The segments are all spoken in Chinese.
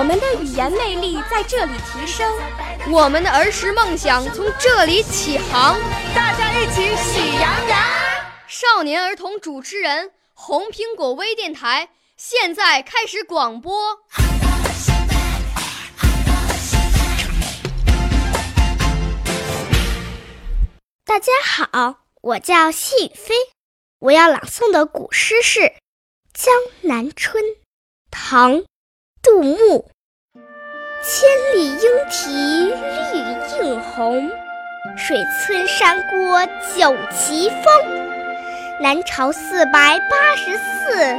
我们的语言魅力在这里提升，我们的儿时梦想从这里起航。大家一起喜羊羊。少年儿童主持人，红苹果微电台。现在开始广播。大家好，我叫谢雨飞，我要朗诵的古诗是《江南春》，唐·杜牧。千里莺啼绿映红，水村山郭酒旗风。南朝四百八十寺。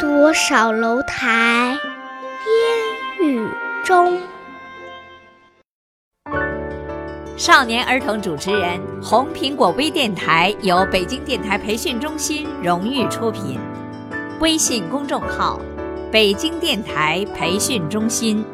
多少楼台烟雨中。少年儿童主持人，红苹果微电台由北京电台培训中心荣誉出品，微信公众号：北京电台培训中心。